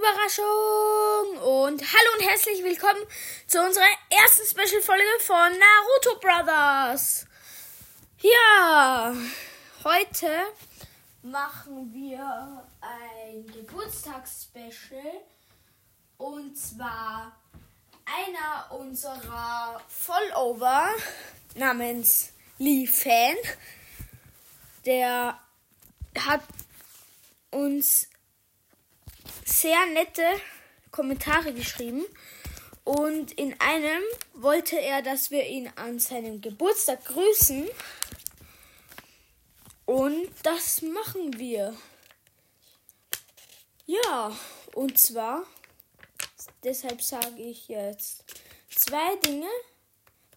Überraschung. Und hallo und herzlich willkommen zu unserer ersten Special-Folge von Naruto Brothers. Ja, heute machen wir ein Geburtstagsspecial. Und zwar einer unserer Follower namens Lee Fan, der hat uns sehr nette Kommentare geschrieben. Und in einem wollte er, dass wir ihn an seinem Geburtstag grüßen. Und das machen wir. Ja, und zwar, deshalb sage ich jetzt zwei Dinge.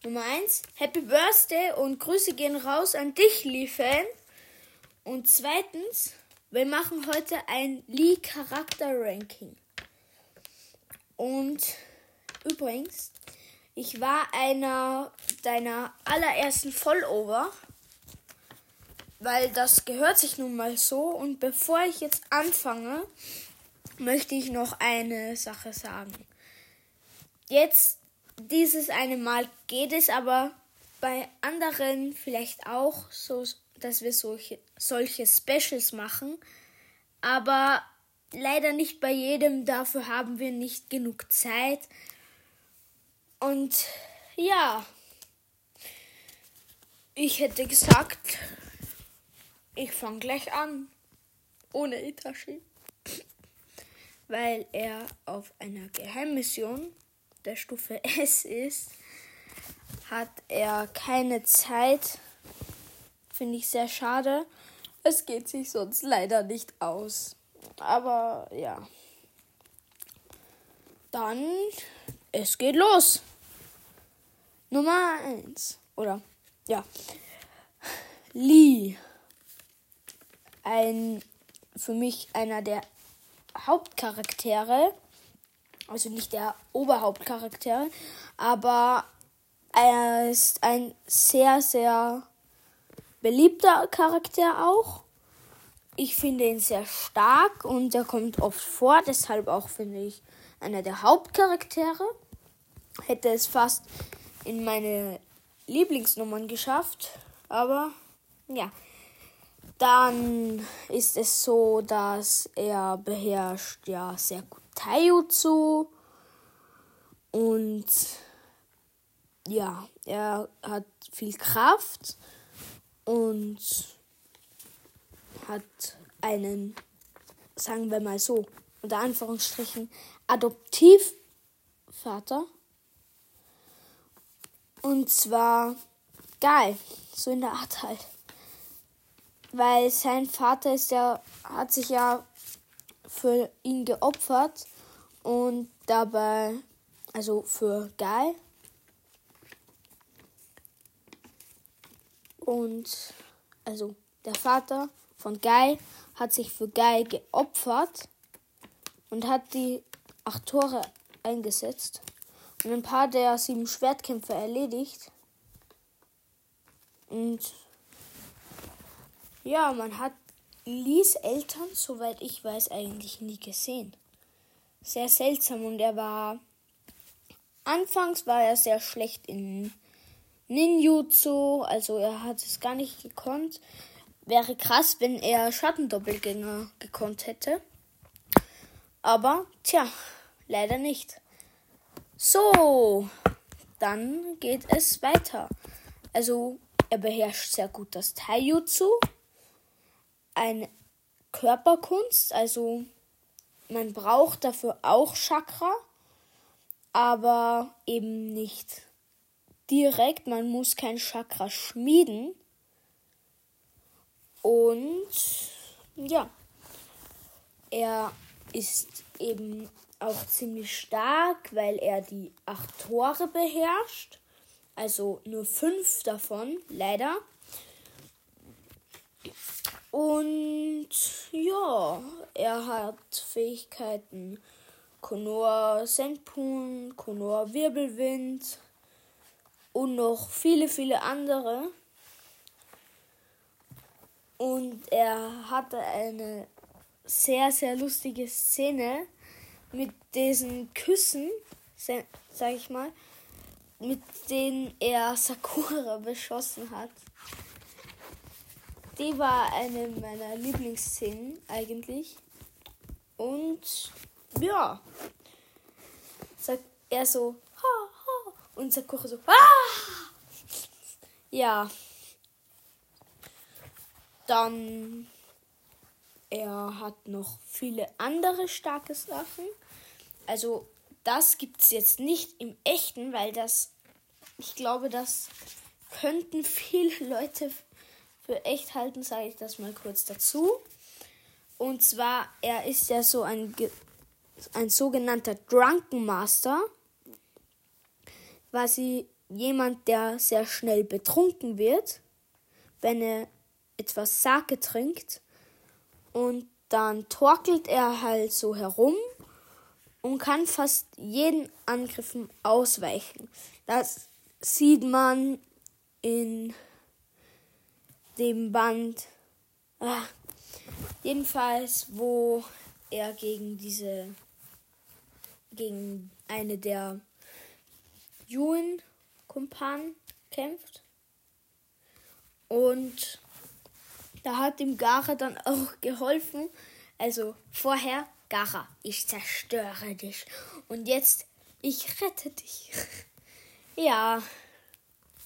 Nummer eins, Happy Birthday und Grüße gehen raus an dich, Lee-Fan. Und zweitens, wir machen heute ein Lee-Charakter-Ranking. Und übrigens, ich war einer deiner allerersten Follower, weil das gehört sich nun mal so. Und bevor ich jetzt anfange, möchte ich noch eine Sache sagen. Jetzt, dieses eine Mal geht es, aber bei anderen vielleicht auch so dass wir solche, solche Specials machen, aber leider nicht bei jedem. Dafür haben wir nicht genug Zeit. Und ja, ich hätte gesagt, ich fange gleich an. Ohne Itachi. Weil er auf einer Geheimmission der Stufe S ist, hat er keine Zeit Finde ich sehr schade. Es geht sich sonst leider nicht aus. Aber ja. Dann, es geht los. Nummer 1. Oder, ja. Lee. Ein, für mich einer der Hauptcharaktere. Also nicht der Oberhauptcharaktere. Aber er ist ein sehr, sehr beliebter Charakter auch. Ich finde ihn sehr stark und er kommt oft vor, deshalb auch finde ich einer der Hauptcharaktere. Hätte es fast in meine Lieblingsnummern geschafft, aber ja. Dann ist es so, dass er beherrscht ja sehr gut Taijutsu und ja, er hat viel Kraft und hat einen, sagen wir mal so, unter Anführungsstrichen, Adoptivvater. Und zwar geil, so in der Art halt. Weil sein Vater ist ja, hat sich ja für ihn geopfert und dabei, also für Guy, Und also der Vater von Guy hat sich für Guy geopfert und hat die acht Tore eingesetzt und ein paar der sieben Schwertkämpfer erledigt. Und ja, man hat Lies Eltern, soweit ich weiß, eigentlich nie gesehen. Sehr seltsam und er war. Anfangs war er sehr schlecht in Ninjutsu, also er hat es gar nicht gekonnt. Wäre krass, wenn er Schattendoppelgänger gekonnt hätte. Aber, tja, leider nicht. So, dann geht es weiter. Also, er beherrscht sehr gut das Taijutsu. Eine Körperkunst, also man braucht dafür auch Chakra, aber eben nicht direkt, man muss kein Chakra schmieden. Und ja, er ist eben auch ziemlich stark, weil er die acht Tore beherrscht. Also nur fünf davon, leider. Und ja, er hat Fähigkeiten Konoha Senpun, Konoha Wirbelwind, und noch viele, viele andere. Und er hatte eine sehr, sehr lustige Szene, mit diesen Küssen, sag ich mal, mit denen er Sakura beschossen hat. Die war eine meiner Lieblingsszenen eigentlich. Und ja, sagt er so, und Sakura so, ah! Ja. Dann, er hat noch viele andere starke Sachen. Also, das gibt es jetzt nicht im echten, weil das, ich glaube, das könnten viele Leute für echt halten, sage ich das mal kurz dazu. Und zwar, er ist ja so ein, ein sogenannter Drunken Master. Quasi jemand, der sehr schnell betrunken wird, wenn er etwas Sake trinkt. Und dann torkelt er halt so herum und kann fast jeden Angriffen ausweichen. Das sieht man in dem Band. Ah, jedenfalls, wo er gegen diese, gegen eine der Yuan-Kumpanen kämpft. Und da hat ihm Gara dann auch geholfen. Also vorher, Gara, ich zerstöre dich. Und jetzt, ich rette dich. ja.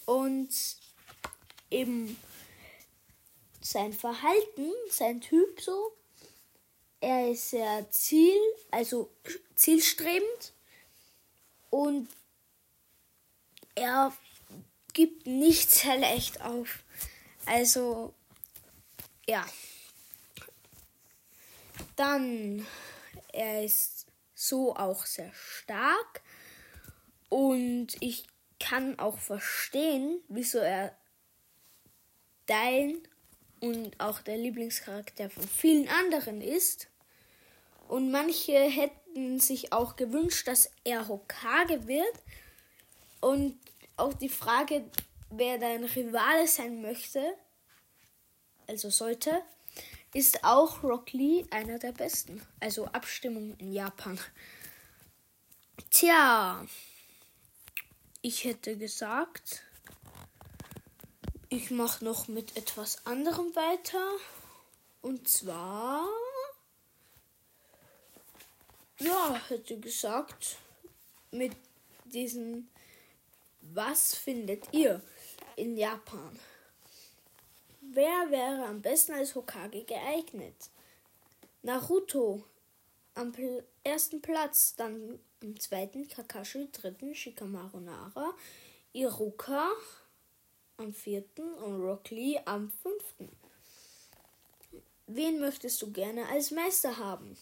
Und eben sein Verhalten, sein Typ so. Er ist sehr ziel, also zielstrebend und er gibt nicht sehr leicht auf. Also ja. Dann er ist so auch sehr stark und ich kann auch verstehen, wieso er dein und auch der Lieblingscharakter von vielen anderen ist. Und manche hätten sich auch gewünscht, dass er Hokage wird. Und auch die Frage, wer dein Rivale sein möchte, also sollte, ist auch Rock Lee einer der besten. Also Abstimmung in Japan. Tja, ich hätte gesagt, ich mache noch mit etwas anderem weiter. Und zwar. Ja, hätte gesagt, mit diesen. Was findet ihr in Japan? Wer wäre am besten als Hokage geeignet? Naruto am ersten Platz, dann im zweiten Kakashi, dritten Shikamaru Nara, Iruka am vierten und Rock Lee am fünften. Wen möchtest du gerne als Meister haben?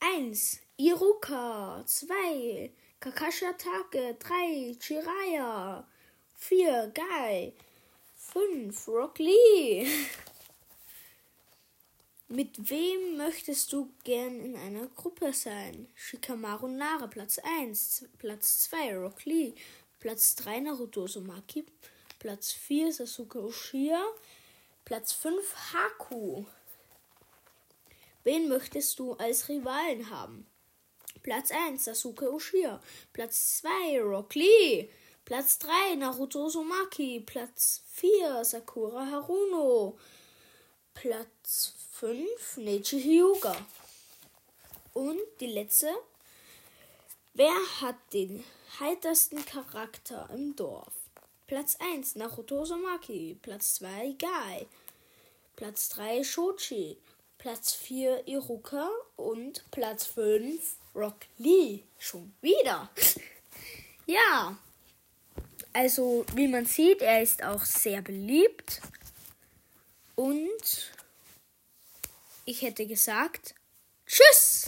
1. Iruka 2. Kakashi Atake 3. Chiraya 4. Guy 5. Rock Lee Mit wem möchtest du gern in einer Gruppe sein? Shikamaru Nara Platz 1, Platz 2 Rock Lee, Platz 3 Naruto Uzumaki. Platz 4 Sasuke Uchiha. Platz 5 Haku. Wen möchtest du als Rivalen haben? Platz 1 Sasuke Uchiha. Platz 2 Rock Lee. Platz 3 Naruto Uzumaki. Platz 4 Sakura Haruno. Platz 5 Neji Hyuga. Und die letzte. Wer hat den heitersten Charakter im Dorf. Platz 1 Naruto Uzumaki, Platz 2 Gai, Platz 3 Shochi, Platz 4 Iruka und Platz 5 Rock Lee. Schon wieder. ja. Also, wie man sieht, er ist auch sehr beliebt. Und ich hätte gesagt, tschüss!